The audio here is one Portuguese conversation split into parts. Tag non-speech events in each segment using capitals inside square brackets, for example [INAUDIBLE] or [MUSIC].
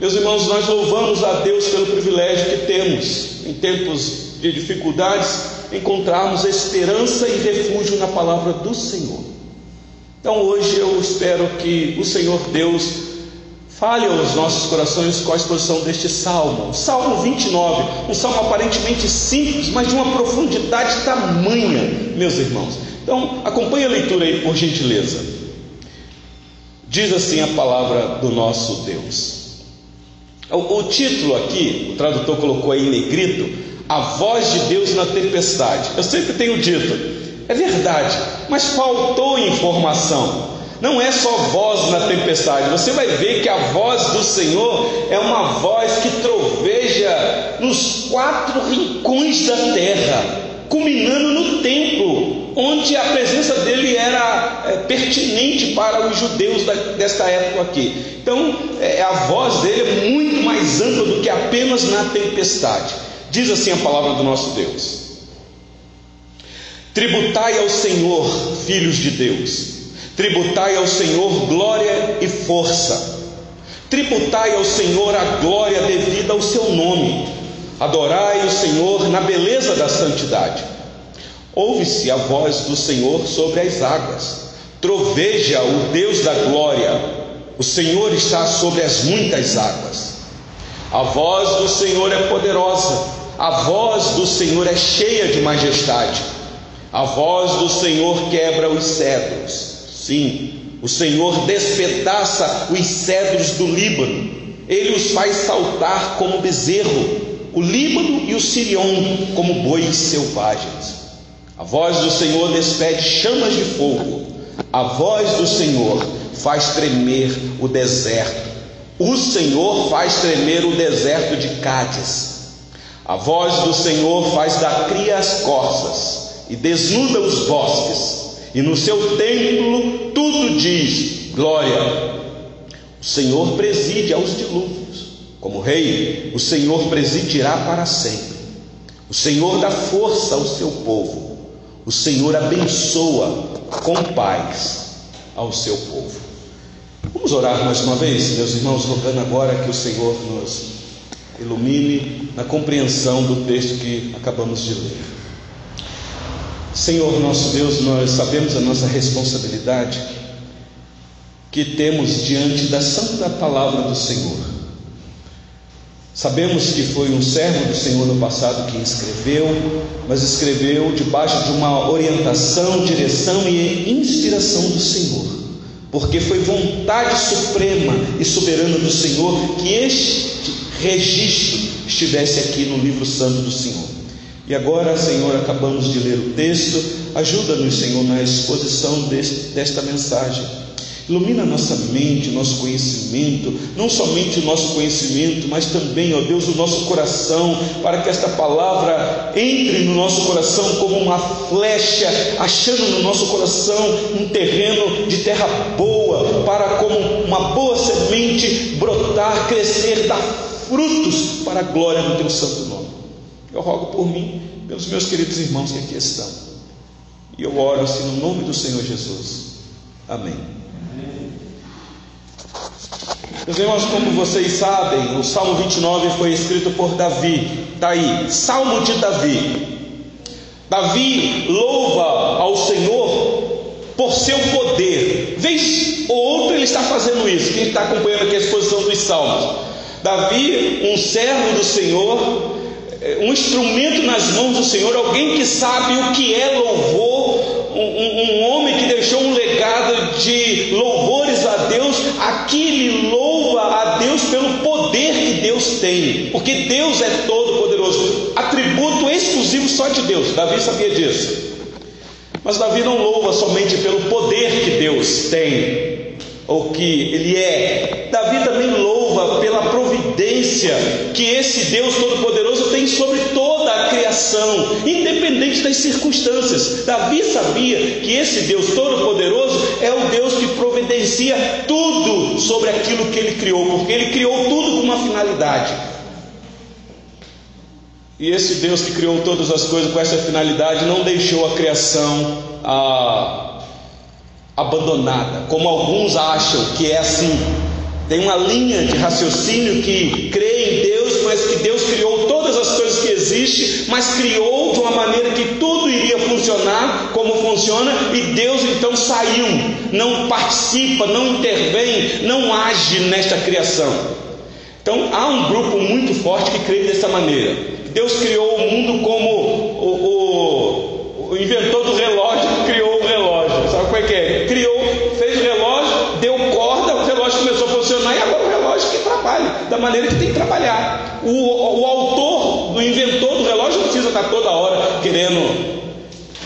Meus irmãos, nós louvamos a Deus pelo privilégio que temos, em tempos de dificuldades, encontrarmos esperança e refúgio na palavra do Senhor. Então hoje eu espero que o Senhor Deus fale aos nossos corações com a exposição deste salmo, Salmo 29, um salmo aparentemente simples, mas de uma profundidade tamanha, meus irmãos. Então acompanhe a leitura aí por gentileza. Diz assim a palavra do nosso Deus. O, o título aqui, o tradutor colocou aí em negrito, a voz de Deus na tempestade. Eu sempre tenho dito, é verdade, mas faltou informação. Não é só voz na tempestade, você vai ver que a voz do Senhor é uma voz que troveja nos quatro rincões da terra, culminando no templo, onde a presença dele era é, pertinente para os judeus da, desta época aqui. Então, é, a voz dele é muito mais ampla do que apenas na tempestade. Diz assim a palavra do nosso Deus: Tributai ao Senhor, filhos de Deus, tributai ao Senhor glória e força, tributai ao Senhor a glória devida ao seu nome, adorai o Senhor na beleza da santidade. Ouve-se a voz do Senhor sobre as águas, troveja o Deus da glória o Senhor está sobre as muitas águas. A voz do Senhor é poderosa, a voz do Senhor é cheia de majestade. A voz do Senhor quebra os cedros. Sim, o Senhor despedaça os cedros do Líbano. Ele os faz saltar como bezerro, o Líbano e o Sirion como bois selvagens. A voz do Senhor despede chamas de fogo. A voz do Senhor faz tremer o deserto. O Senhor faz tremer o deserto de Cádiz. A voz do Senhor faz da cria as corças e desnuda os bosques. E no seu templo tudo diz glória. O Senhor preside aos dilúvios. Como rei, o Senhor presidirá para sempre. O Senhor dá força ao seu povo. O Senhor abençoa com paz ao seu povo. Vamos orar mais uma vez, meus irmãos, rogando agora que o Senhor nos ilumine na compreensão do texto que acabamos de ler. Senhor nosso Deus, nós sabemos a nossa responsabilidade que temos diante da santa palavra do Senhor. Sabemos que foi um servo do Senhor no passado que escreveu, mas escreveu debaixo de uma orientação, direção e inspiração do Senhor. Porque foi vontade suprema e soberana do Senhor que este registro estivesse aqui no livro santo do Senhor. E agora, Senhor, acabamos de ler o texto, ajuda-nos, Senhor, na exposição deste, desta mensagem Ilumina nossa mente, nosso conhecimento, não somente o nosso conhecimento, mas também, ó Deus, o nosso coração, para que esta palavra entre no nosso coração como uma flecha, achando no nosso coração um terreno de terra boa, para como uma boa semente brotar, crescer, dar frutos para a glória do teu santo nome. Eu rogo por mim, pelos meus queridos irmãos que aqui estão. E eu oro assim no nome do Senhor Jesus. Amém. Meus irmãos, como vocês sabem, o Salmo 29 foi escrito por Davi. Está aí, Salmo de Davi. Davi louva ao Senhor por seu poder. Vez ou outra ele está fazendo isso. Quem está acompanhando aqui a exposição dos Salmos? Davi, um servo do Senhor, eh, um instrumento nas mãos do Senhor, alguém que sabe o que é louvor, um, um, homem que deixou um legado de louvores a Deus, aqui ele louva a Deus pelo poder que Deus tem, porque Deus é todo poderoso, atributo exclusivo só de Deus. Davi sabia disso. Mas Davi não louva somente pelo poder que Deus tem, ou que ele é. Davi também louva pela providência que esse Deus todo-poderoso tem sobre toda a criação, independente das circunstâncias. Davi sabia que esse Deus todo-poderoso é o Deus que providencia tudo sobre aquilo que ele criou, porque ele criou tudo com uma finalidade. E esse Deus que criou todas as coisas com essa finalidade não deixou a criação ah, abandonada, como alguns acham que é assim. Tem uma linha de raciocínio que crê em Deus, mas que Deus criou todas as existem, mas criou de uma maneira que tudo iria funcionar como funciona, e Deus então saiu, não participa, não intervém, não age nesta criação. Então há um grupo muito forte que crê dessa maneira. Deus criou o mundo como o, o, o inventor do relógio criou o relógio. Sabe como é que é? Criou, fez o relógio, deu corda, o relógio começou a funcionar e agora o relógio que trabalha da maneira que tem que trabalhar. O, o autor, o inventor do relógio não precisa estar toda hora querendo.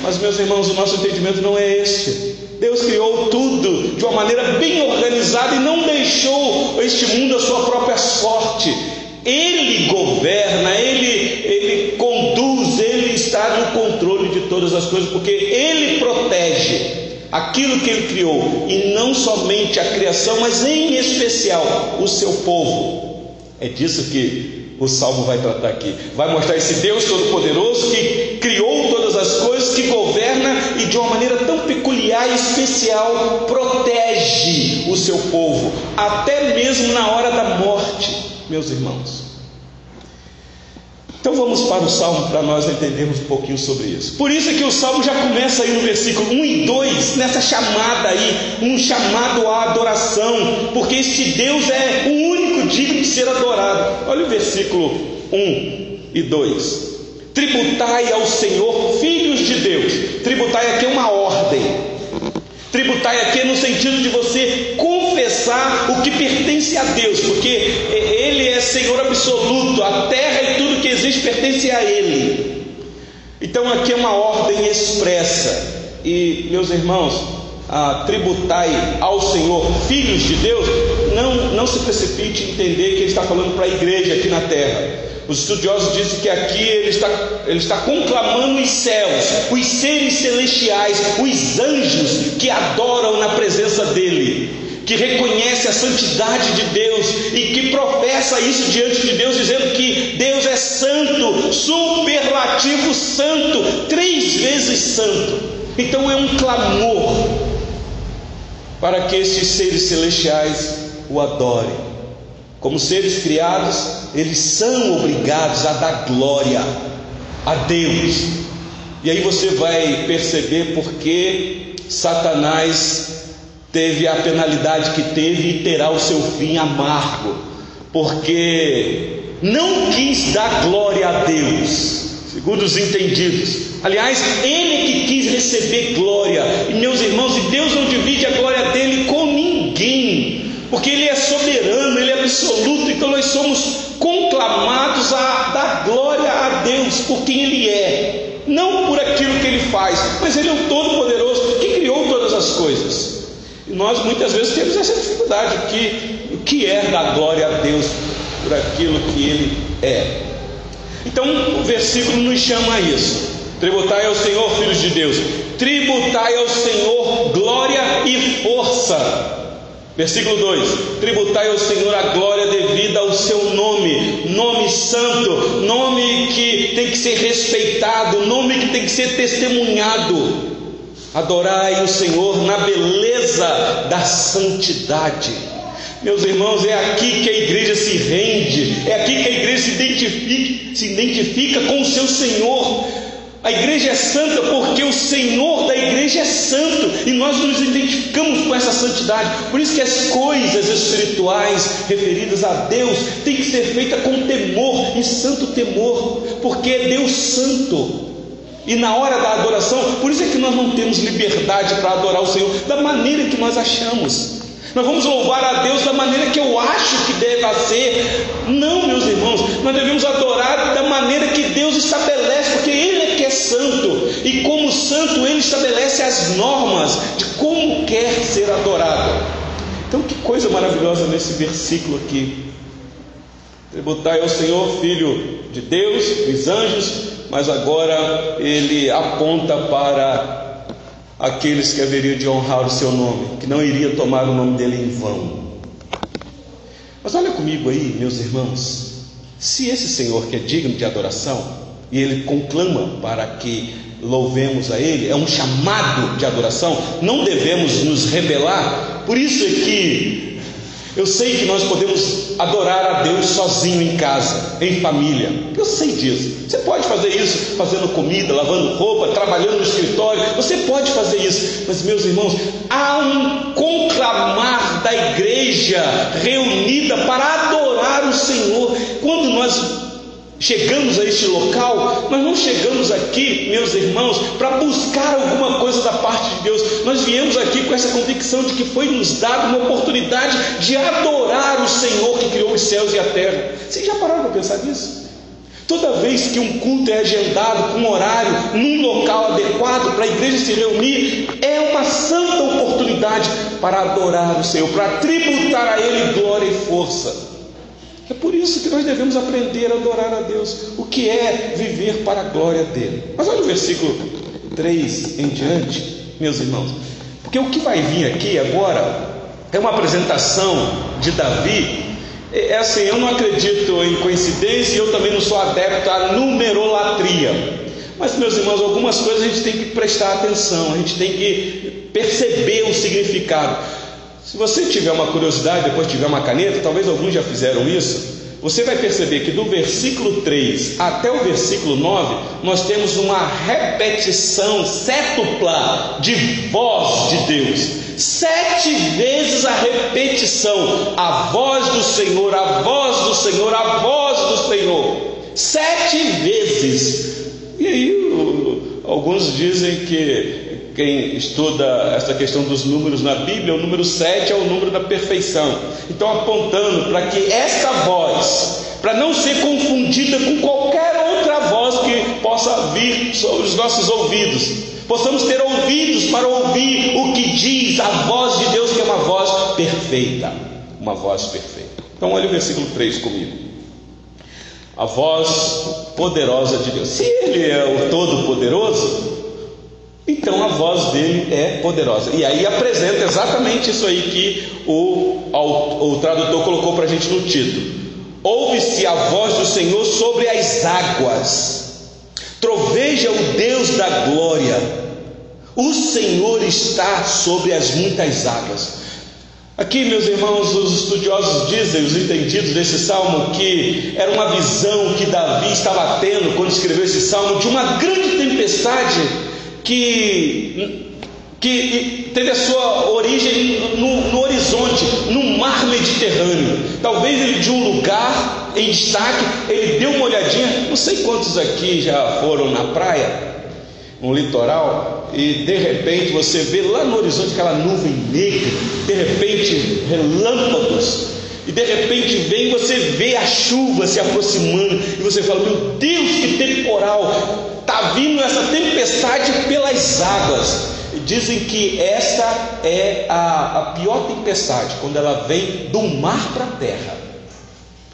Mas, meus irmãos, o nosso entendimento não é este. Deus criou tudo de uma maneira bem organizada e não deixou este mundo à sua própria sorte. Ele governa, ele, ele conduz, ele está no controle de todas as coisas, porque ele protege aquilo que ele criou, e não somente a criação, mas em especial o seu povo. É disso que o salmo vai tratar aqui. Vai mostrar esse Deus Todo-Poderoso que criou todas as coisas, que governa e de uma maneira tão peculiar e especial protege o seu povo, até mesmo na hora da morte, meus irmãos. Então vamos para o Salmo para nós entendermos um pouquinho sobre isso. Por isso é que o Salmo já começa aí no versículo 1 e 2, nessa chamada aí, um chamado à adoração, porque este Deus é o único digno de ser adorado. Olha o versículo 1 e 2. Tributai ao Senhor, filhos de Deus. Tributai aqui é uma ordem. Tributai aqui é no sentido de você confessar o que pertence a Deus, porque Ele é Senhor absoluto, a terra e tudo que existe pertence a Ele. Então aqui é uma ordem expressa. E meus irmãos, tributai ao Senhor, filhos de Deus, não, não se precipite em entender que Ele está falando para a igreja aqui na terra. Os estudiosos dizem que aqui ele está, ele está conclamando os céus, os seres celestiais, os anjos que adoram na presença dele, que reconhece a santidade de Deus e que professa isso diante de Deus, dizendo que Deus é santo, superlativo santo, três vezes santo. Então é um clamor para que esses seres celestiais o adorem. Como seres criados, eles são obrigados a dar glória a Deus. E aí você vai perceber porque Satanás teve a penalidade que teve e terá o seu fim amargo, porque não quis dar glória a Deus, segundo os entendidos. Aliás, ele que quis receber glória, e meus irmãos, e Deus não divide a glória dele com ninguém porque Ele é soberano, absoluto, então nós somos conclamados a dar glória a Deus por quem Ele é, não por aquilo que Ele faz, mas Ele é o Todo-Poderoso que criou todas as coisas. E nós muitas vezes temos essa dificuldade, que, o que é dar glória a Deus por aquilo que Ele é. Então o versículo nos chama a isso. Tributai ao Senhor, filhos de Deus, tributai ao Senhor glória e força Versículo 2: Tributai ao Senhor a glória devida ao seu nome, nome santo, nome que tem que ser respeitado, nome que tem que ser testemunhado. Adorai o Senhor na beleza da santidade. Meus irmãos, é aqui que a igreja se rende, é aqui que a igreja se identifica, se identifica com o seu Senhor. A igreja é santa porque o Senhor da igreja é santo e nós nos identificamos com essa santidade. Por isso que as coisas espirituais referidas a Deus têm que ser feitas com temor, em santo temor, porque é Deus santo. E na hora da adoração, por isso é que nós não temos liberdade para adorar o Senhor da maneira que nós achamos. Nós vamos louvar a Deus da maneira que eu acho que deva ser. Não, meus irmãos, nós devemos adorar da maneira que Deus estabelece, porque Ele santo. E como santo, Ele estabelece as normas de como quer ser adorado. Então, que coisa maravilhosa nesse versículo aqui. Tributai ao Senhor, Filho de Deus, dos anjos, mas agora ele aponta para aqueles que haveriam de honrar o seu nome, que não iria tomar o nome dele em vão. Mas olha comigo aí, meus irmãos, se esse Senhor que é digno de adoração, e ele conclama para que louvemos a Ele, é um chamado de adoração, não devemos nos rebelar, por isso é que Eu sei que nós podemos adorar a Deus sozinho em casa, em família. Eu sei disso. Você pode fazer isso fazendo comida, lavando roupa, trabalhando no escritório. Você pode fazer isso. Mas, meus irmãos, há um conclamar da igreja reunida para adorar o Senhor. Quando nós chegamos a este local, nós não chegamos aqui, meus irmãos, para buscar alguma coisa da parte de Deus. Nós viemos aqui com essa convicção de que foi nos dada uma oportunidade de adorar o Senhor que criou os céus e a terra. Vocês já pararam para pensar nisso? Toda vez que um culto é agendado com um horário, num local adequado para a igreja se reunir, é uma santa oportunidade para adorar o Senhor, para tributar a Ele glória e força. É por isso que nós devemos aprender a adorar a Deus. O que é viver para a glória dele? Mas olha o versículo 3 em diante, meus irmãos. Porque o que vai vir aqui agora é uma apresentação de Davi. É, é assim, eu não acredito em coincidência e eu também não sou adepto à numerolatria. Mas, meus irmãos, algumas coisas a gente tem que prestar atenção, a gente tem que perceber o significado. Se você tiver uma curiosidade, depois tiver uma caneta, talvez alguns já fizeram isso, você vai perceber que do versículo 3 até o versículo 9, nós temos uma repetição sétupla de voz de Deus. Sete vezes a repetição, a voz do Senhor, a voz do Senhor, a voz do Senhor. Sete vezes. E aí, alguns dizem que quem estuda essa questão dos números na Bíblia, o número 7 é o número da perfeição. Então, apontando para que esta voz, para não ser confundida com qualquer outra voz que possa vir sobre os nossos ouvidos, possamos ter ouvidos para ouvir o que diz a voz de Deus, que é uma voz perfeita. Uma voz perfeita. Então, olha o versículo 3 comigo. A voz poderosa de Deus. Se Ele é o Todo-Poderoso, então a voz dele é poderosa. E aí apresenta exatamente isso aí que o, o, o tradutor colocou para a gente no título. Ouve-se a voz do Senhor sobre as águas, troveja o Deus da glória, o Senhor está sobre as muitas águas. Aqui, meus irmãos, os estudiosos dizem, os entendidos desse salmo, que era uma visão que Davi estava tendo quando escreveu esse salmo de uma grande tempestade que, que teve a sua origem no, no horizonte, no mar Mediterrâneo. Talvez ele de um lugar em destaque, ele deu uma olhadinha. Não sei quantos aqui já foram na praia, no litoral, e de repente você vê lá no horizonte aquela nuvem negra, de repente relâmpagos. E de repente vem você vê a chuva se aproximando e você fala: Meu Deus, que temporal! Vindo essa tempestade pelas águas. Dizem que esta é a, a pior tempestade, quando ela vem do mar para a terra.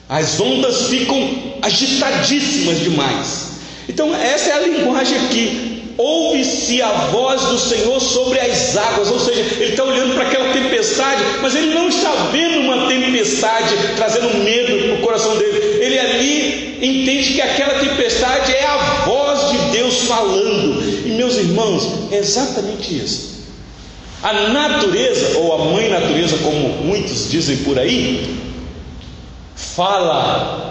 As ondas ficam agitadíssimas demais. Então, essa é a linguagem aqui. Ouve-se a voz do Senhor sobre as águas, ou seja, ele está olhando para aquela tempestade, mas ele não está vendo uma tempestade trazendo medo no coração dele. Ele ali entende que aquela tempestade é a falando. E meus irmãos, é exatamente isso. A natureza, ou a mãe natureza, como muitos dizem por aí, fala.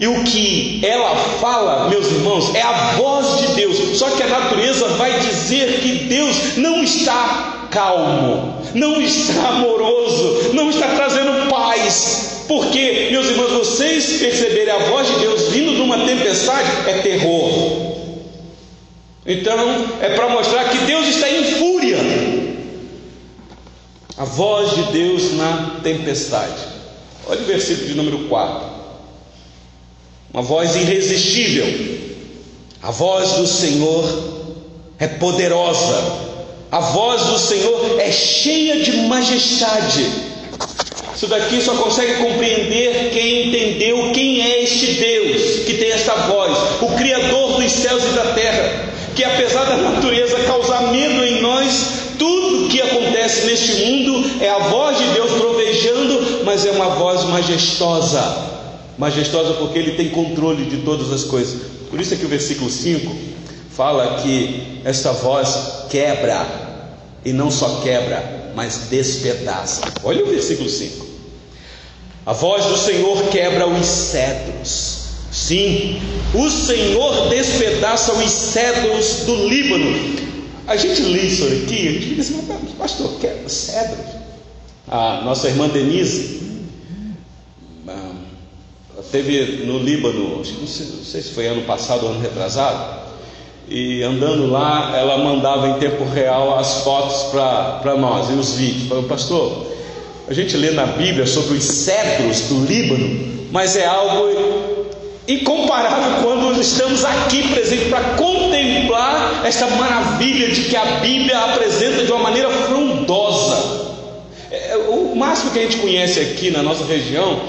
E o que ela fala, meus irmãos, é a voz de Deus. Só que a natureza vai dizer que Deus não está calmo, não está amoroso, não está trazendo paz. Porque, meus irmãos, vocês perceberem a voz de Deus vindo de uma tempestade é terror. Então, é para mostrar que Deus está em fúria. A voz de Deus na tempestade. Olha o versículo de número 4. Uma voz irresistível. A voz do Senhor é poderosa. A voz do Senhor é cheia de majestade. Isso daqui só consegue compreender quem entendeu quem é este Deus que tem essa voz, o Criador dos céus e da terra que apesar da natureza causar medo em nós, tudo que acontece neste mundo é a voz de Deus trovejando, mas é uma voz majestosa. Majestosa porque ele tem controle de todas as coisas. Por isso é que o versículo 5 fala que esta voz quebra, e não só quebra, mas despedaça. Olha o versículo 5. A voz do Senhor quebra os cedros. Sim, o Senhor despedaça os cedros do Líbano. A gente lê isso aqui, a gente fica assim, pastor, quebra cedros. A nossa irmã Denise ah, teve no Líbano, não sei, não sei se foi ano passado ou ano retrasado, e andando lá, ela mandava em tempo real as fotos para nós e os vídeos. Falou, pastor, a gente lê na Bíblia sobre os cedros do Líbano, mas é algo incomparável quando estamos aqui presentes para contemplar esta maravilha de que a Bíblia apresenta de uma maneira frondosa. É, o máximo que a gente conhece aqui na nossa região,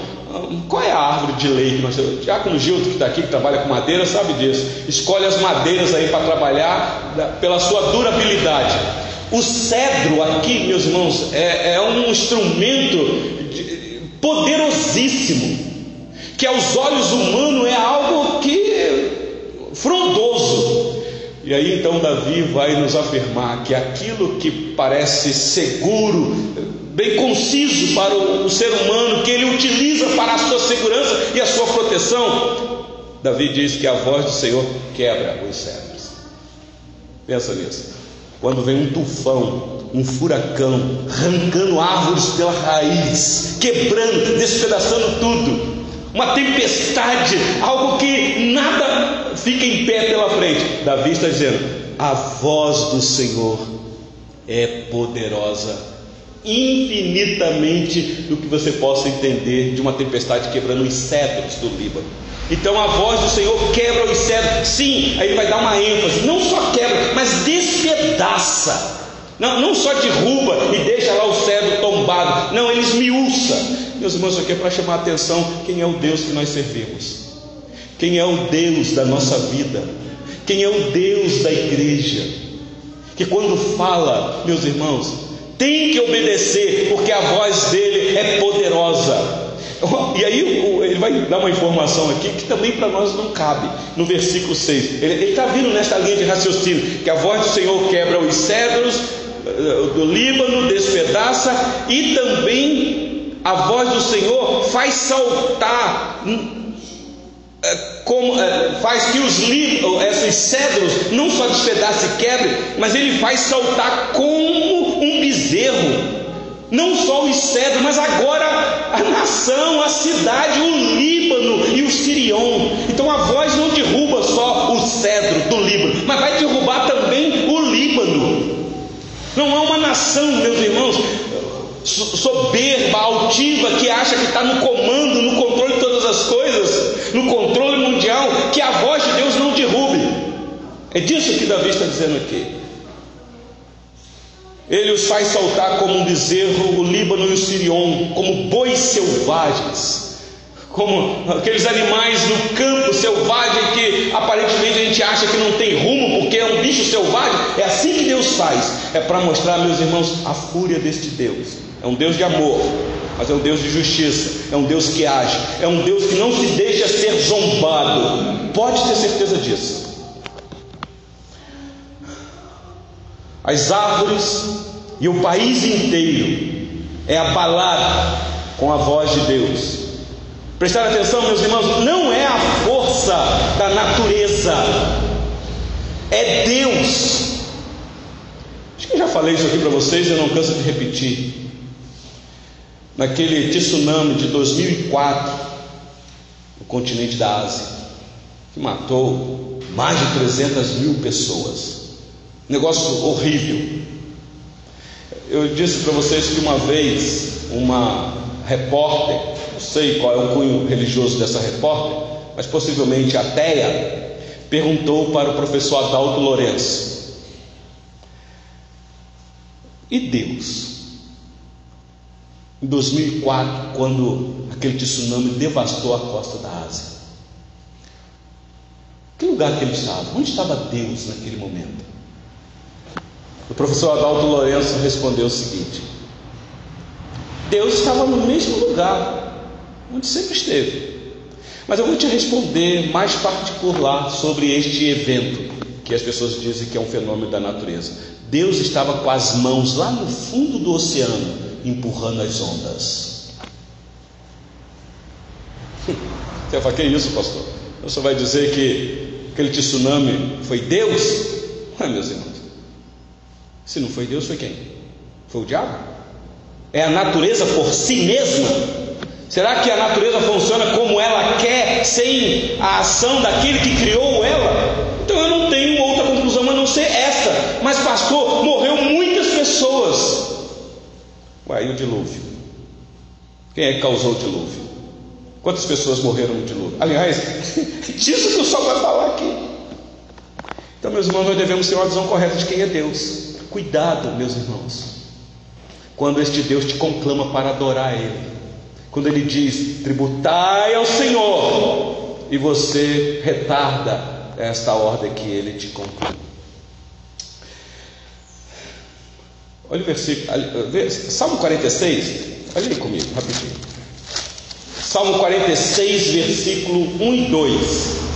qual é a árvore de lei que nós temos? Diácono que está aqui, que trabalha com madeira, sabe disso. Escolhe as madeiras aí para trabalhar pela sua durabilidade. O cedro aqui, meus irmãos, é, é um instrumento poderosíssimo, que aos olhos humanos é algo que frondoso. E aí então Davi vai nos afirmar que aquilo que parece seguro, bem conciso para o, ser humano, que ele utiliza para a sua segurança e a sua proteção, Davi diz que a voz do Senhor quebra os cedros. Pensa nisso. Quando vem um tufão, um furacão, arrancando árvores pela raiz, quebrando, despedaçando tudo, uma tempestade, algo que nada fica em pé pela frente. Davi está dizendo: a voz do Senhor é poderosa, infinitamente do que você possa entender de uma tempestade quebrando os cedros do Líbano. Então a voz do Senhor quebra os cedros. Sim, aí vai dar uma ênfase. Não só quebra, mas despedaça. Não, não só derruba e deixa lá o cedro tombado. Não, ele esmiuça. Meus irmãos, isso aqui é para chamar a atenção quem é o Deus que nós servimos. Quem é o Deus da nossa vida. Quem é o Deus da igreja. Que quando fala, meus irmãos, tem que obedecer, porque a voz dele é poderosa. [LAUGHS] E aí ele vai dar uma informação aqui que também para nós não cabe, no versículo 6. Ele está vindo nesta linha de raciocínio, que a voz do Senhor quebra os cedros do Líbano, despedaça, e também a voz do Senhor faz saltar, hum, eh, como, eh, faz que os esses cedros não só despedace e quebre, mas ele faz saltar como um bezerro não só os cedros, mas agora a nação, a cidade, o Líbano e o Sirion. Então a voz não derruba só o cedro do Líbano, mas vai derrubar também. Não há uma nação, meus irmãos, soberba, altiva, que acha que está no comando, no controle de todas as coisas, no controle mundial, que a voz de Deus não derrube. É disso que Davi está dizendo aqui. Ele os faz saltar como um bezerro, o Líbano e o Sirion, como bois selvagens, como aqueles animais no campo selvagem que aparentemente a gente acha que não tem rumo porque é um bicho selvagem. É assim que Deus faz. É para mostrar, meus irmãos, a fúria deste Deus. É um Deus de amor, mas é um Deus de justiça, é um Deus que age, é um Deus que não se deixa ser zombado. Pode ter certeza disso. as árvores e o país inteiro é abalado com a voz de Deus. Prestar atenção, meus irmãos, não é a força da natureza, é Deus. Acho que eu já falei isso aqui para vocês, eu não canso de repetir. Naquele tsunami de 2004, no continente da Ásia, que matou mais de 300 mil pessoas. Negócio horrível. Eu disse para vocês que uma vez uma repórter, não sei qual é o cunho religioso dessa repórter, mas possivelmente ateia, perguntou para o professor Adalto Lourenço: E Deus? Em 2004, quando aquele tsunami devastou a costa da Ásia, que lugar que ele estava? Onde estava Deus naquele momento? O professor Adalto Lourenço respondeu o seguinte: Deus estava no mesmo lugar onde sempre esteve. Mas eu vou te responder mais particular sobre este evento, que as pessoas dizem que é um fenômeno da natureza. Deus estava com as mãos lá no fundo do oceano, empurrando as ondas. Você vai falar, que isso, pastor? Você vai dizer que aquele tsunami foi Deus? Não, meus irmãos. Se não foi Deus, foi quem? Foi o diabo? É a natureza por si mesma? Será que a natureza funciona como ela quer, sem a ação daquele que criou ela? Então eu não tenho outra conclusão a não ser esta. Mas, pastor, morreu muitas pessoas. Ué, e o dilúvio? Quem é que causou o dilúvio? Quantas pessoas morreram no dilúvio? Aliás, [LAUGHS] disso que o sol vai falar aqui. Então, meus irmãos, nós devemos ter uma visão correta de quem é Deus. Cuidado, meus irmãos, quando este Deus te conclama para adorar Ele, quando Ele diz: tributai ao Senhor, e você retarda esta ordem que Ele te conclama. Olha o versículo, Salmo 46, olha aí comigo, rapidinho. Salmo 46, versículo 1 e 2.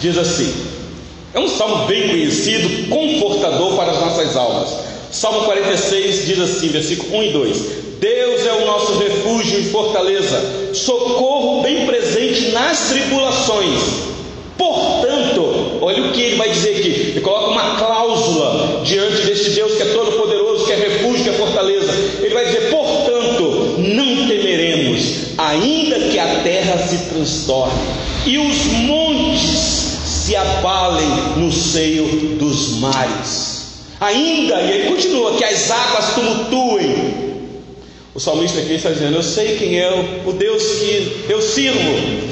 Diz assim: é um salmo bem conhecido, confortador para as nossas almas. Salmo 46 diz assim, versículo 1 e 2: Deus é o nosso refúgio e fortaleza, socorro bem presente nas tribulações. Portanto, olha o que ele vai dizer aqui: ele coloca uma cláusula diante deste Deus que é todo-poderoso, que é refúgio, que é fortaleza. Ele vai dizer: portanto, não temeremos, ainda que a terra se transtorne e os montes se abalem no seio dos mares. Ainda, e ele continua, que as águas tumultuem. O salmista aqui está dizendo: Eu sei quem é o Deus que eu sirvo,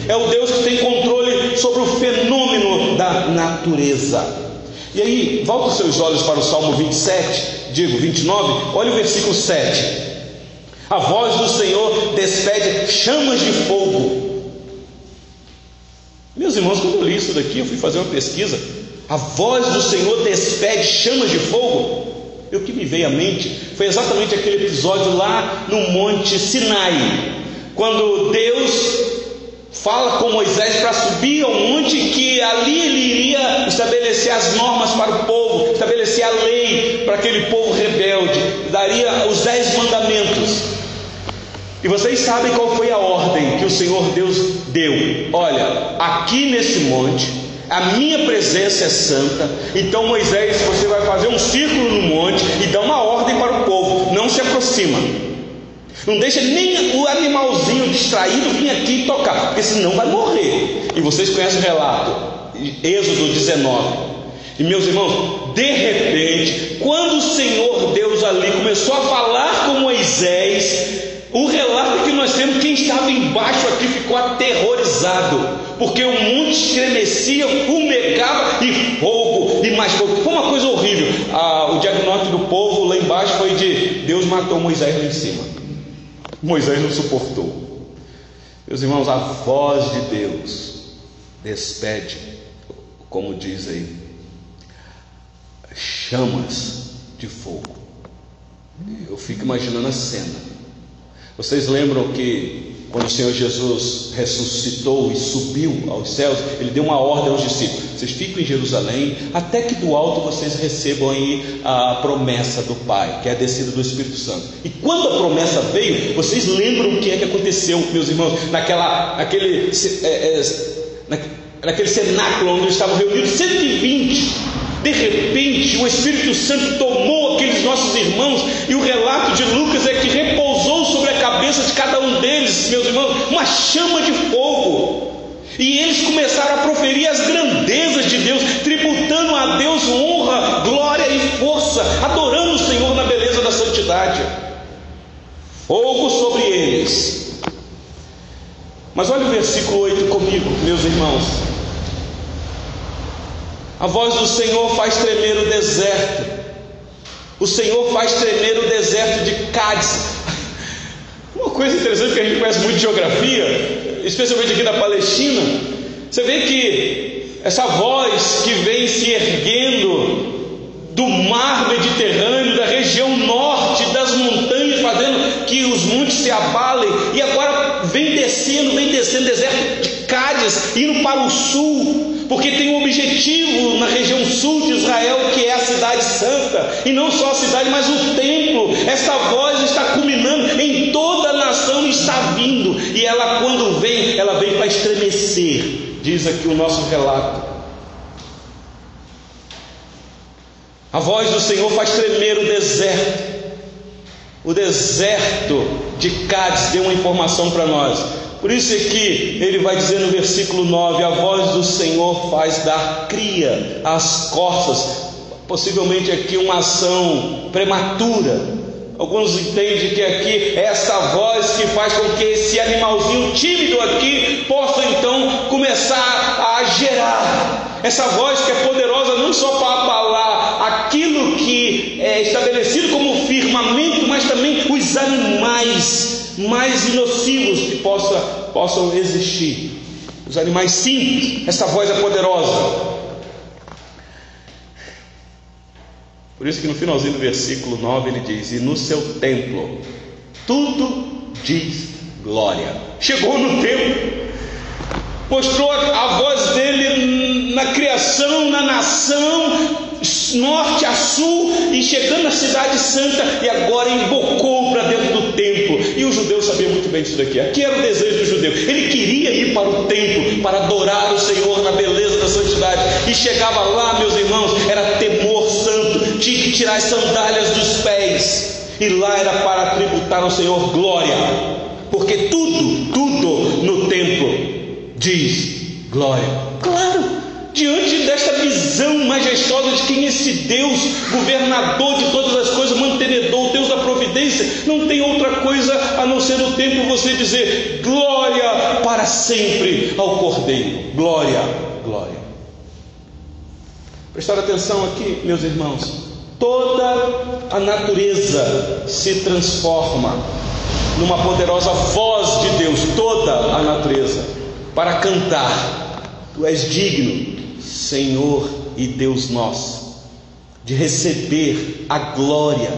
é o Deus que tem controle sobre o fenômeno da natureza. E aí, volta os seus olhos para o Salmo 27, digo 29, olha o versículo 7. A voz do Senhor despede chamas de fogo meus irmãos, quando eu li isso daqui, eu fui fazer uma pesquisa. A voz do Senhor despede chamas de fogo. E o que me veio à mente foi exatamente aquele episódio lá no Monte Sinai, quando Deus fala com Moisés para subir ao monte, que ali ele iria estabelecer as normas para o povo, estabelecer a lei para aquele povo rebelde, daria os dez mandamentos. E vocês sabem qual foi a ordem que o Senhor Deus deu? Olha, aqui nesse monte, a minha presença é santa. Então, Moisés, você vai fazer um círculo no monte e dá uma ordem para o povo: não se aproxima. Não deixa nem o animalzinho distraído vir aqui tocar, porque senão vai morrer. E vocês conhecem o relato, Êxodo 19. E meus irmãos, de repente, quando o Senhor Deus ali começou a falar com Moisés, o relato que nós temos, quem estava embaixo aqui ficou aterrorizado, porque o monte estremecia, fumegava e fogo, e mais fogo. Foi uma coisa horrível. Ah, o diagnóstico do povo lá embaixo foi de Deus matou Moisés lá em cima. Moisés não suportou. Meus irmãos, a voz de Deus despede, como diz aí, chamas de fogo. Eu fico imaginando a cena. Vocês lembram que quando o Senhor Jesus ressuscitou e subiu aos céus, ele deu uma ordem aos discípulos: vocês ficam em Jerusalém até que do alto vocês recebam aí a promessa do Pai, que é a descida do Espírito Santo. E quando a promessa veio, vocês lembram o que é que aconteceu, meus irmãos, naquela, naquele, é, é, naquele cenáculo onde estavam reunidos 120 de repente, o Espírito Santo tomou aqueles nossos irmãos, e o relato de Lucas é que repousou sobre a cabeça de cada um deles, meus irmãos, uma chama de fogo. E eles começaram a proferir as grandezas de Deus, tributando a Deus honra, glória e força, adorando o Senhor na beleza da santidade. Fogo sobre eles. Mas olha o versículo 8 comigo, meus irmãos. A voz do Senhor faz tremer o deserto. O Senhor faz tremer o deserto de Cádiz. [LAUGHS] Uma coisa interessante que a gente conhece muito de geografia, especialmente aqui da Palestina, você vê que essa voz que vem se erguendo do mar Mediterrâneo, da região norte, das montanhas, fazendo que os montes se abalem, e agora vem descendo, vem descendo, deserto de Cádiz, indo para o sul, porque tem um objetivo cidade santa, e não só a cidade, mas o templo. Esta voz está culminando em toda a nação está vindo, e ela, quando vem, ela vem para estremecer, diz aqui o nosso relato. A voz do Senhor faz tremer o deserto. O deserto de Cádiz deu uma informação para nós. Por isso é que ele vai dizer no versículo 9: A voz do Senhor faz dar cria às corças, possivelmente aqui uma ação prematura. Alguns entendem que aqui é essa voz que faz com que esse animalzinho tímido aqui possa então começar a gerar. Essa voz que é poderosa não só para abalar aquilo que é estabelecido como firmamento, mas também os animais mais nocivos que possa, possam existir. Os animais simples, essa voz é poderosa. Por isso que no finalzinho do versículo 9 ele diz: E no seu templo tudo diz glória. Chegou no templo, mostrou a voz dele na criação, na nação, norte a sul, e chegando na cidade santa, e agora embocou para dentro do templo. E o judeu sabia muito bem disso daqui. Aqui era o desejo do judeu. Ele queria ir para o templo para adorar o Senhor na beleza da santidade. E chegava lá, meus irmãos, era tirar as sandálias dos pés. E lá era para tributar ao Senhor glória, porque tudo, tudo no templo diz glória. Claro, diante desta visão majestosa de quem é esse Deus, governador de todas as coisas, mantenedor, Deus da providência, não tem outra coisa a não ser o tempo você dizer glória para sempre ao Cordeiro. Glória, glória. Prestar atenção aqui, meus irmãos. Toda a natureza se transforma numa poderosa voz de Deus, toda a natureza, para cantar: Tu és digno, Senhor e Deus nosso, de receber a glória,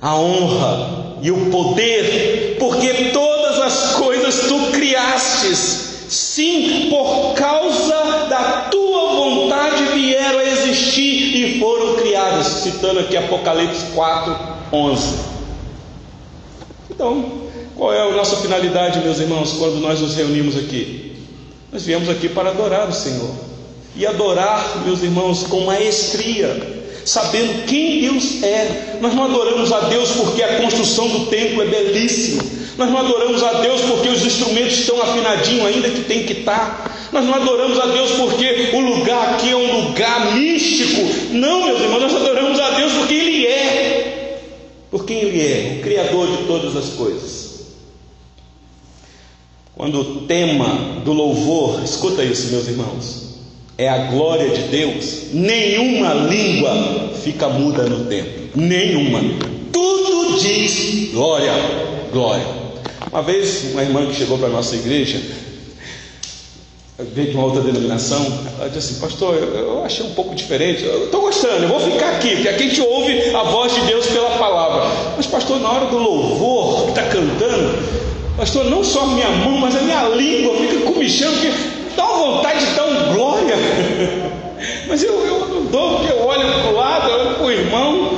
a honra e o poder, porque todas as coisas tu criastes, sim, por causa da tua vontade vieram a existir e foram criadas, citando aqui Apocalipse 4, 11. Então, qual é a nossa finalidade, meus irmãos, quando nós nos reunimos aqui? Nós viemos aqui para adorar o Senhor e adorar, meus irmãos, com maestria, sabendo quem Deus é. Nós não adoramos a Deus porque a construção do templo é belíssima. Nós não adoramos a Deus porque os instrumentos estão afinadinhos, ainda que tem que estar. Nós não adoramos a Deus porque o lugar aqui é um lugar místico. Não, meus irmãos, nós adoramos a Deus porque Ele é. Por quem Ele é, o Criador de todas as coisas. Quando o tema do louvor, escuta isso, meus irmãos é a glória de Deus, nenhuma língua fica muda no templo, nenhuma. Tudo diz glória, glória. Uma vez, uma irmã que chegou para a nossa igreja, veio de uma outra denominação, ela disse assim, pastor, eu achei um pouco diferente, eu estou gostando, eu vou ficar aqui, porque aqui a gente ouve a voz de Deus pela palavra. Mas pastor, na hora do louvor que está cantando, pastor, não só a minha mão, mas a minha língua fica comichando, porque dá uma vontade de dar glória. [LAUGHS] Mas eu, eu não dou, porque eu olho para o lado, eu olho para o irmão.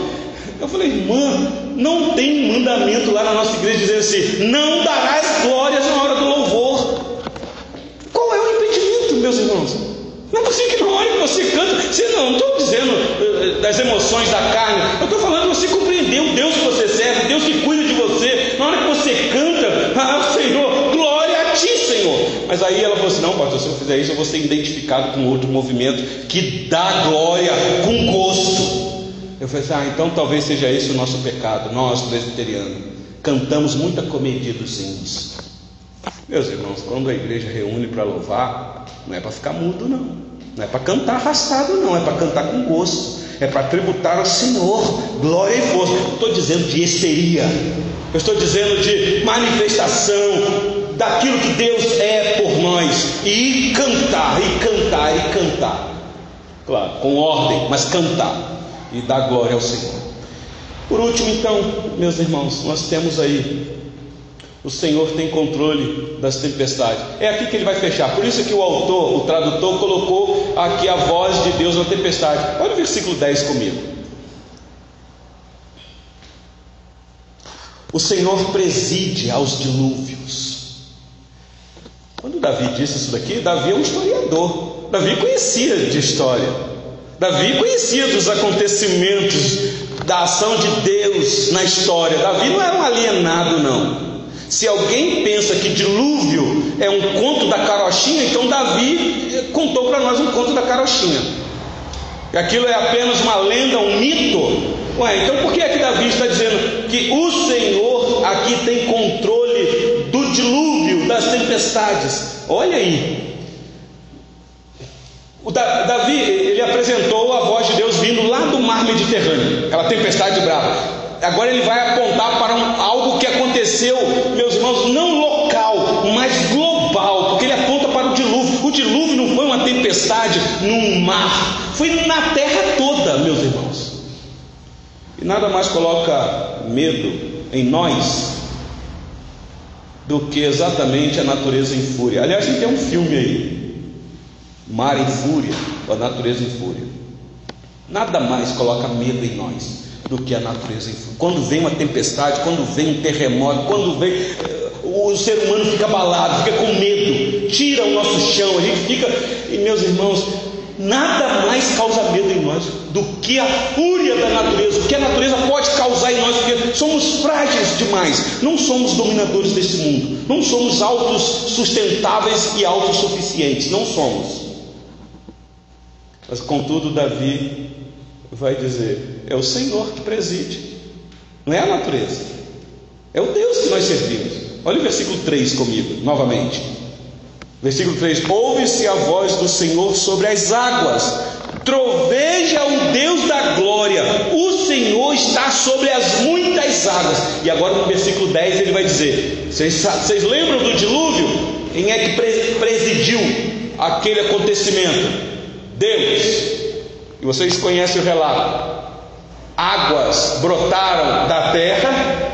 Eu falei, irmã, não tem mandamento lá na nossa igreja dizendo assim: não darás glórias na hora do louvor. Meus irmãos? Não é possível que na hora que você canta, você não estou dizendo uh, das emoções da carne, eu estou falando de você compreender o Deus que você serve, o Deus que cuida de você. Na hora que você canta, ah, Senhor, mas aí ela falou assim: não, pastor, se eu fizer isso, eu vou ser identificado com outro movimento que dá glória com gosto. Eu falei assim: ah, então talvez seja esse o nosso pecado, nós presbiterianos. Cantamos muita comedia dos hinos. Meus irmãos, quando a igreja reúne para louvar, não é para ficar mudo, não. Não é para cantar arrastado, não. É para cantar com gosto. É para tributar ao Senhor glória e força. Estou dizendo de histeria. Eu estou dizendo de manifestação daquilo que Deus é por nós e cantar, e cantar, e cantar. Claro, com ordem, mas cantar e dar glória ao Senhor. Por último, então, meus irmãos, nós temos aí o Senhor tem controle das tempestades. É aqui que ele vai fechar. Por isso que o autor, o tradutor, colocou aqui a voz de Deus na tempestade. Olha o versículo 10 comigo. O Senhor preside aos dilúvios. Quando Davi disse isso daqui, Davi é um historiador. Davi conhecia de história. Davi conhecia dos acontecimentos da ação de Deus na história. Davi não era um alienado, não. Se alguém pensa que dilúvio é um conto da carochinha, então Davi contou para nós um conto da carochinha. E aquilo é apenas uma lenda, um mito. Ué, então por que é que Davi está dizendo que o Senhor aqui tem controle do dilúvio, das tempestades? Olha aí. O Davi, ele apresentou a voz de Deus vindo lá do mar Mediterrâneo, aquela tempestade brava agora ele vai apontar para um, algo que aconteceu, meus irmãos, não local, mas global, porque ele aponta para o dilúvio. O dilúvio não foi uma tempestade num mar, foi na terra toda, meus irmãos. E nada mais coloca medo em nós do que exatamente a natureza em fúria. Aliás, tem um filme aí, Mar em Fúria, ou a Natureza em Fúria. Nada mais coloca medo em nós do que a natureza. Quando vem uma tempestade, quando vem um terremoto, quando vem. Eh, o ser humano fica abalado, fica com medo, tira o nosso chão, a gente fica. E meus irmãos, nada mais causa medo em nós do que a fúria da natureza, o que a natureza pode causar em nós, porque somos frágeis demais, não somos dominadores desse mundo, não somos autossustentáveis e autossuficientes, não somos. Mas contudo, Davi vai dizer: é o Senhor que preside, não é a natureza, é o Deus que nós servimos. Olha o versículo 3 comigo, novamente. Versículo 3: Ouve-se a voz do Senhor sobre as águas, troveja o Deus da glória, o Senhor está sobre as muitas águas. E agora no versículo 10 ele vai dizer: Vocês, vocês lembram do dilúvio? Quem é que presidiu aquele acontecimento? Deus. E vocês conhecem o relato. Águas brotaram da terra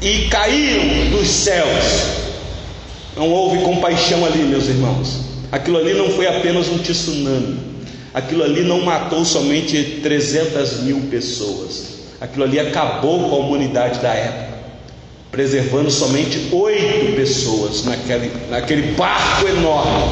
e caíram dos céus. Não houve compaixão ali, meus irmãos. Aquilo ali não foi apenas um tsunami. Aquilo ali não matou somente 300 mil pessoas. Aquilo ali acabou com a humanidade da época, preservando somente oito pessoas naquele, naquele barco enorme.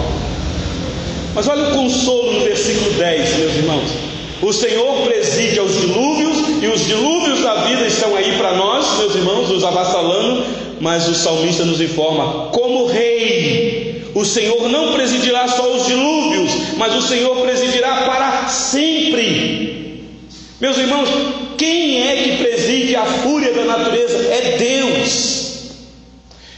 Mas olha o consolo no versículo 10, meus irmãos. O Senhor preside aos dilúvios, e os dilúvios da vida estão aí para nós, meus irmãos, nos avassalando, mas o salmista nos informa: como rei, o Senhor não presidirá só os dilúvios, mas o Senhor presidirá para sempre. Meus irmãos, quem é que preside a fúria da natureza? É Deus.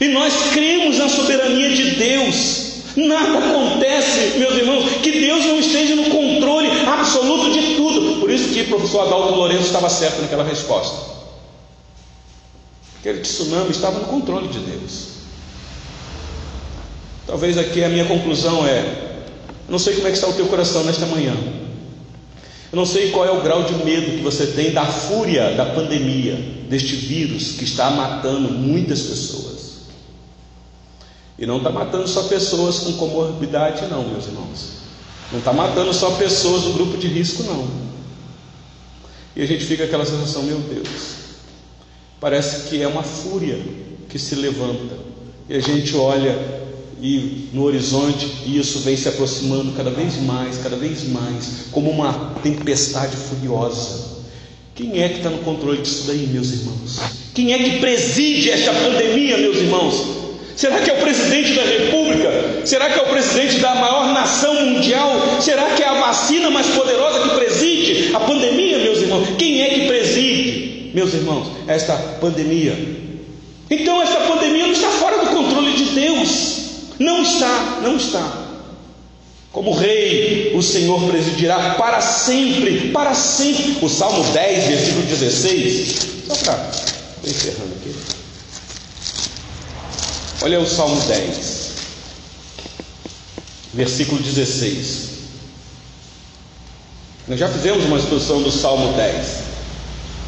E nós cremos na soberania de Deus. Nada acontece, meus irmãos, que Deus não esteja no controle absoluto de tudo. Por isso que o professor Adalto Lourenço estava certo naquela resposta. Aquele tsunami estava no controle de Deus. Talvez aqui a minha conclusão é: eu não sei como é que está o teu coração nesta manhã. Eu não sei qual é o grau de medo que você tem da fúria da pandemia, deste vírus que está matando muitas pessoas. E não está matando só pessoas com comorbidade, não, meus irmãos. Não está matando só pessoas do grupo de risco, não. E a gente fica aquela sensação, meu Deus, parece que é uma fúria que se levanta. E a gente olha e no horizonte e isso vem se aproximando cada vez mais, cada vez mais, como uma tempestade furiosa. Quem é que está no controle disso daí, meus irmãos? Quem é que preside esta pandemia, meus irmãos? Será que é o presidente da República? Será que é o presidente da maior nação mundial? Será que é a vacina mais poderosa que preside a pandemia, meus irmãos? Quem é que preside, meus irmãos, esta pandemia? Então, esta pandemia não está fora do controle de Deus. Não está, não está. Como rei, o Senhor presidirá para sempre, para sempre. O Salmo 10, versículo 16. Só para encerrando aqui. Olha o Salmo 10, versículo 16. Nós já fizemos uma exposição do Salmo 10.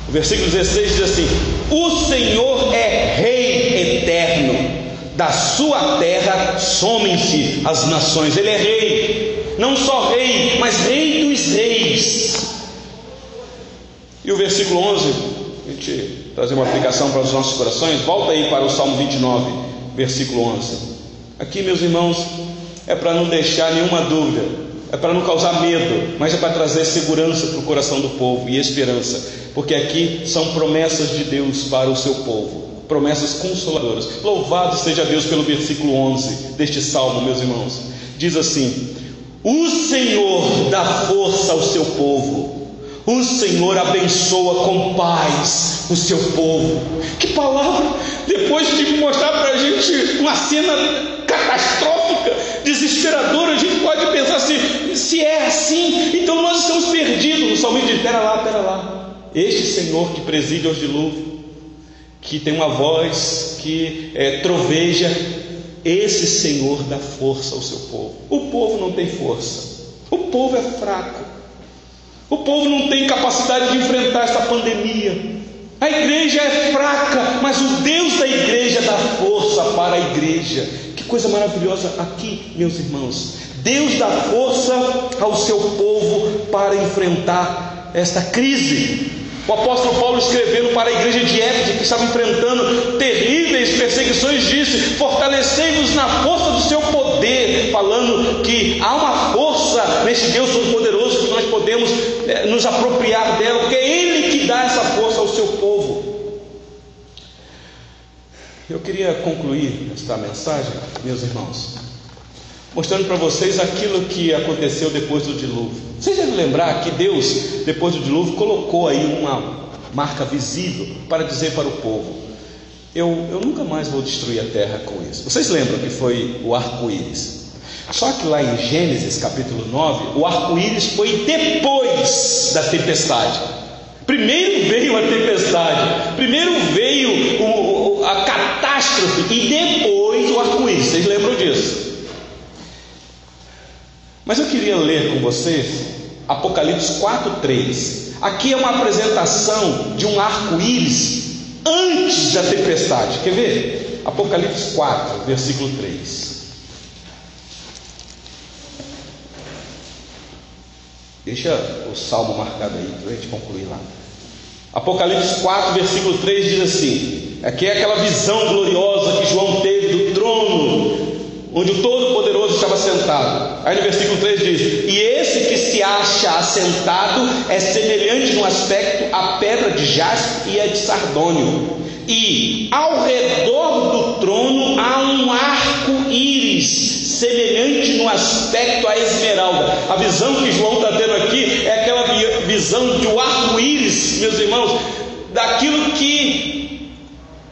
O versículo 16 diz assim: O Senhor é Rei eterno, da sua terra somem-se as nações. Ele é Rei, não só Rei, mas Rei dos Reis. E o versículo 11, a gente trazer uma aplicação para os nossos corações, volta aí para o Salmo 29, versículo 11. Aqui, meus irmãos, é para não deixar nenhuma dúvida, é para não causar medo, mas é para trazer segurança para o coração do povo e esperança, porque aqui são promessas de Deus para o seu povo, promessas consoladoras. Louvado seja Deus pelo versículo 11 deste salmo, meus irmãos. Diz assim: O Senhor dá força ao seu povo. O Senhor abençoa com paz o seu povo. Que palavra! Depois de mostrar para a gente uma cena catastrófica, desesperadora, a gente pode pensar assim: se é assim, então nós estamos perdidos. O salmista diz: espera lá, espera lá. Este Senhor que preside aos dilúvios, que tem uma voz que é, troveja, esse Senhor dá força ao seu povo. O povo não tem força, o povo é fraco, o povo não tem capacidade de enfrentar esta pandemia. A igreja é fraca, mas o Deus da igreja dá força para a igreja. Que coisa maravilhosa aqui, meus irmãos. Deus dá força ao seu povo para enfrentar esta crise. O apóstolo Paulo escrevendo para a igreja de Éfeso, que estava enfrentando terríveis perseguições, disse: Fortalecei-vos na força do seu poder, falando que há uma força nesse Deus todo-poderoso que nós podemos é, nos apropriar dela, porque é Ele que dá essa força ao seu povo. Eu queria concluir esta mensagem, meus irmãos, mostrando para vocês aquilo que aconteceu depois do dilúvio. Vocês devem lembrar que Deus, depois do dilúvio, colocou aí uma marca visível para dizer para o povo: eu, eu nunca mais vou destruir a terra com isso. Vocês lembram que foi o arco-íris? Só que lá em Gênesis capítulo 9, o arco-íris foi depois da tempestade. Primeiro veio a tempestade, primeiro veio o, a catástrofe e depois o arco-íris. Vocês lembram disso? Mas eu queria ler com vocês Apocalipse 4:3. Aqui é uma apresentação de um arco-íris antes da tempestade. Quer ver? Apocalipse 4, versículo 3. Deixa o salmo marcado aí para a gente concluir lá. Apocalipse 4, versículo 3 diz assim: aqui é aquela visão gloriosa que João teve do trono, onde o Todo-Poderoso estava sentado. Aí no versículo 3 diz: E esse que se acha assentado é semelhante no aspecto à pedra de jaspe e a de sardônio. E ao redor do trono há um arco-íris semelhante no aspecto à esmeralda. A visão que João está tendo aqui é aquela visão um arco-íris, meus irmãos, daquilo que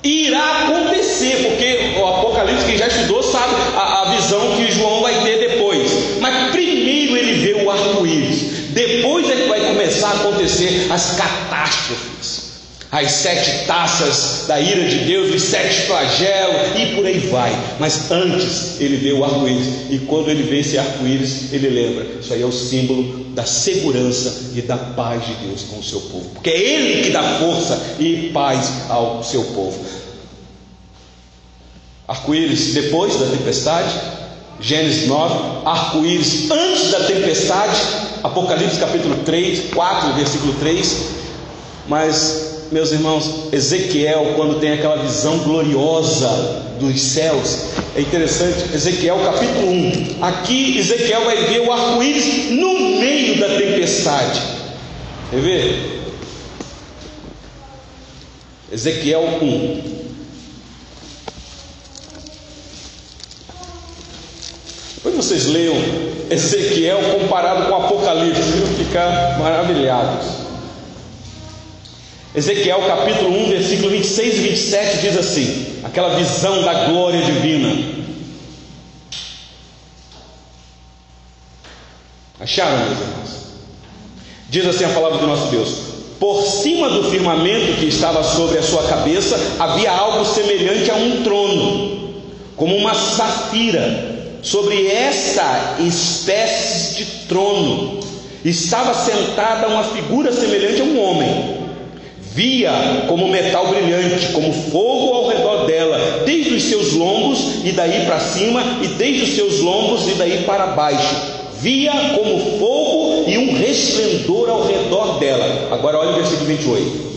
irá acontecer, porque o Apocalipse, quem já estudou, sabe a, a visão que João vai ter depois. Mas primeiro ele vê o arco-íris, depois é que vai começar a acontecer as catástrofes as sete taças da ira de Deus, os sete flagelos e por aí vai. Mas antes ele vê o arco-íris, e quando ele vê esse arco-íris, ele lembra: isso aí é o símbolo da segurança e da paz de Deus com o seu povo, porque é Ele que dá força e paz ao seu povo. Arco-íris depois da tempestade, Gênesis 9, arco-íris antes da tempestade, Apocalipse capítulo 3, 4, versículo 3, mas meus irmãos, Ezequiel, quando tem aquela visão gloriosa dos céus, é interessante, Ezequiel capítulo 1. Aqui Ezequiel vai ver o arco-íris no meio da tempestade. Quer ver? Ezequiel 1. Depois vocês leiam Ezequiel comparado com Apocalipse, vão ficar maravilhados. Ezequiel capítulo 1, versículo 26 e 27 diz assim: aquela visão da glória divina. Acharam, meus irmãos? Diz assim a palavra do nosso Deus: Por cima do firmamento que estava sobre a sua cabeça havia algo semelhante a um trono, como uma safira. Sobre esta espécie de trono estava sentada uma figura semelhante a um homem via como metal brilhante, como fogo ao redor dela, desde os seus lombos e daí para cima, e desde os seus lombos e daí para baixo. Via como fogo e um resplendor ao redor dela. Agora olha o versículo 28.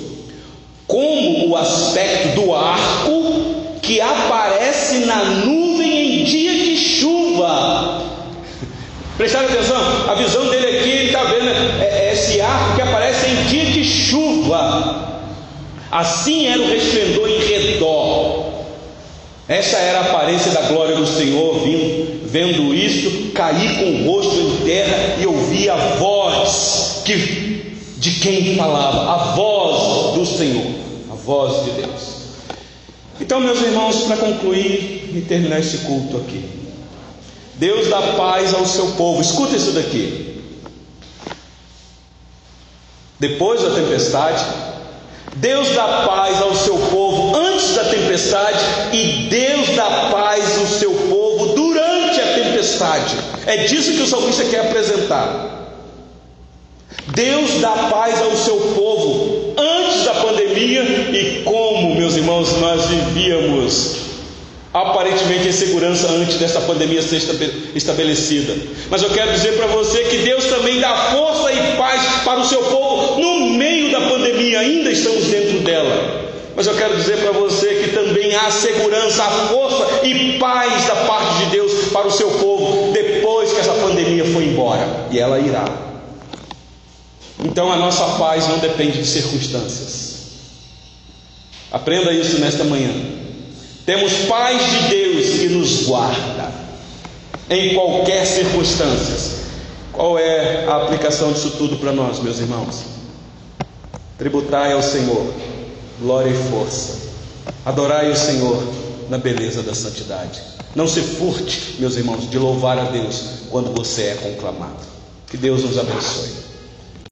como o aspecto do arco que aparece na nuvem em dia de chuva. Prestaram atenção? A visão dele aqui, ele está vendo é, é esse arco que aparece em dia de chuva. Assim era o resplendor em redor. Essa era a aparência da glória do Senhor, vindo, vendo isso, caí com o rosto em terra e ouvi a voz que, de quem falava, a voz do Senhor, a voz de Deus. Então, meus irmãos, para concluir e terminar este culto aqui, Deus dá paz ao seu povo, escuta isso daqui. Depois da tempestade, Deus dá paz ao seu povo antes da tempestade e Deus dá paz ao seu povo durante a tempestade. É disso que o salmista quer apresentar. Deus dá paz ao seu povo antes da pandemia e como, meus irmãos, nós vivíamos aparentemente em segurança antes dessa pandemia ser estabelecida. Mas eu quero dizer para você que Deus também dá força e paz para o seu povo no meio da pandemia, ainda estamos dentro dela. Mas eu quero dizer para você que também há segurança, há força e paz da parte de Deus para o seu povo depois que essa pandemia foi embora, e ela irá. Então a nossa paz não depende de circunstâncias. Aprenda isso nesta manhã. Temos paz de Deus que nos guarda em qualquer circunstância. Qual é a aplicação disso tudo para nós, meus irmãos? Tributai ao Senhor glória e força. Adorai o Senhor na beleza da santidade. Não se furte, meus irmãos, de louvar a Deus quando você é conclamado. Que Deus nos abençoe.